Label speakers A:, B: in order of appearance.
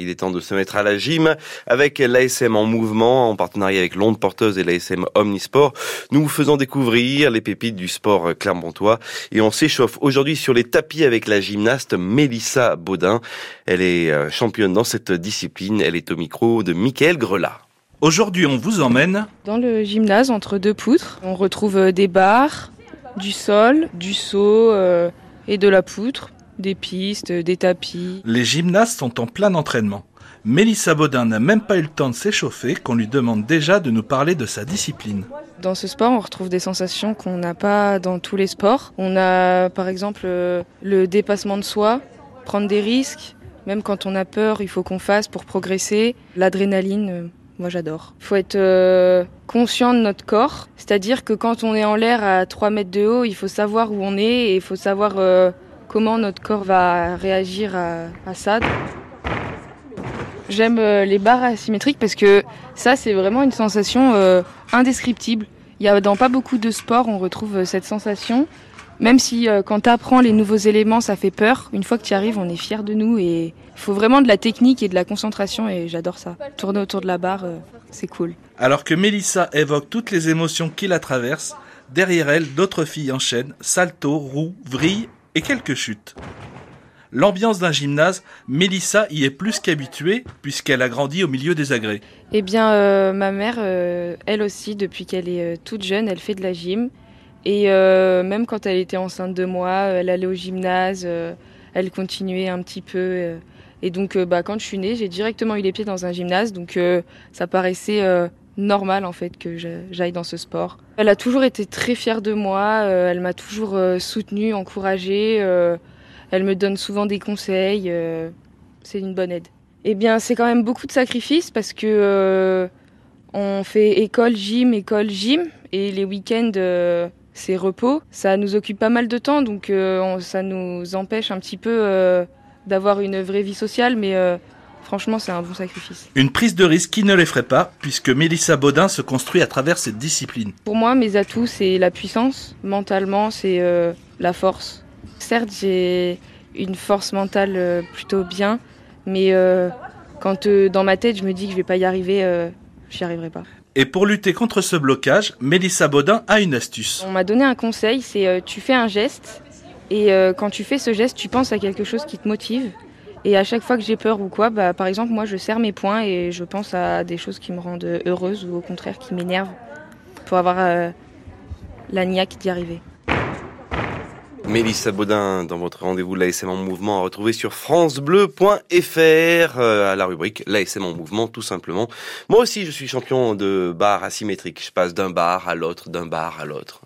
A: Il est temps de se mettre à la gym avec l'ASM en mouvement en partenariat avec l'onde porteuse et l'ASM Omnisport. Nous vous faisons découvrir les pépites du sport clermontois et on s'échauffe aujourd'hui sur les tapis avec la gymnaste Mélissa Baudin. Elle est euh, championne dans cette discipline. Elle est au micro de Mickaël Grelat.
B: Aujourd'hui, on vous emmène
C: dans le gymnase entre deux poutres. On retrouve euh, des barres, du sol, du saut euh, et de la poutre des pistes, des tapis.
B: Les gymnastes sont en plein entraînement. Mélissa Baudin n'a même pas eu le temps de s'échauffer qu'on lui demande déjà de nous parler de sa discipline.
C: Dans ce sport, on retrouve des sensations qu'on n'a pas dans tous les sports. On a par exemple euh, le dépassement de soi, prendre des risques, même quand on a peur, il faut qu'on fasse pour progresser. L'adrénaline, euh, moi j'adore. Il faut être euh, conscient de notre corps, c'est-à-dire que quand on est en l'air à 3 mètres de haut, il faut savoir où on est et il faut savoir comment notre corps va réagir à, ça. J'aime euh, les barres asymétriques parce que ça, c'est vraiment une sensation euh, indescriptible. Il y a dans pas beaucoup de sports, on retrouve euh, cette sensation. Même si quand tu apprends les nouveaux éléments, ça fait peur, une fois que tu arrives, on est fier de nous et il faut vraiment de la technique et de la concentration et j'adore ça. Tourner autour de la barre, c'est cool.
B: Alors que Mélissa évoque toutes les émotions qui la traversent, derrière elle, d'autres filles enchaînent salto, roue, vrille et quelques chutes. L'ambiance d'un gymnase, Mélissa y est plus qu'habituée puisqu'elle a grandi au milieu des agrès.
C: Eh bien, euh, ma mère, euh, elle aussi, depuis qu'elle est euh, toute jeune, elle fait de la gym. Et même quand elle était enceinte de moi, elle allait au gymnase, elle continuait un petit peu. et donc, bah, quand je suis née, j'ai directement eu les pieds dans un gymnase. Donc, ça paraissait normal en fait que j'aille dans ce sport. Elle a toujours été très fière de moi, euh, elle m'a toujours euh, soutenue, encouragée, euh, elle me donne souvent des conseils, c'est une bonne aide. Eh bien, c'est quand même beaucoup de sacrifices parce que on fait école gym, école gym et les week-ends c'est repos. Ça nous occupe pas mal de temps donc ça nous empêche un petit peu d'avoir une vraie vie sociale mais Franchement, c'est un bon sacrifice.
B: Une prise de risque qui ne l'effraie pas, puisque Mélissa Baudin se construit à travers cette discipline.
C: Pour moi, mes atouts, c'est la puissance. Mentalement, c'est euh, la force. Certes, j'ai une force mentale euh, plutôt bien, mais euh, quand dans ma tête, je me dis que je vais pas y arriver, j'y arriverai pas.
B: Et pour lutter contre ce blocage, Mélissa Baudin a une astuce.
C: On m'a donné un conseil, c'est tu fais un geste, et quand tu fais ce geste, tu penses à quelque chose qui te motive. Et à chaque fois que j'ai peur ou quoi, bah, par exemple, moi, je serre mes poings et je pense à des choses qui me rendent heureuse ou au contraire qui m'énervent pour avoir euh, la niaque d'y arriver.
A: Mélissa Baudin, dans votre rendez-vous l'ASM en mouvement, à retrouver sur francebleu.fr, euh, à la rubrique l'ASM en mouvement, tout simplement. Moi aussi, je suis champion de bar asymétrique. Je passe d'un bar à l'autre, d'un bar à l'autre.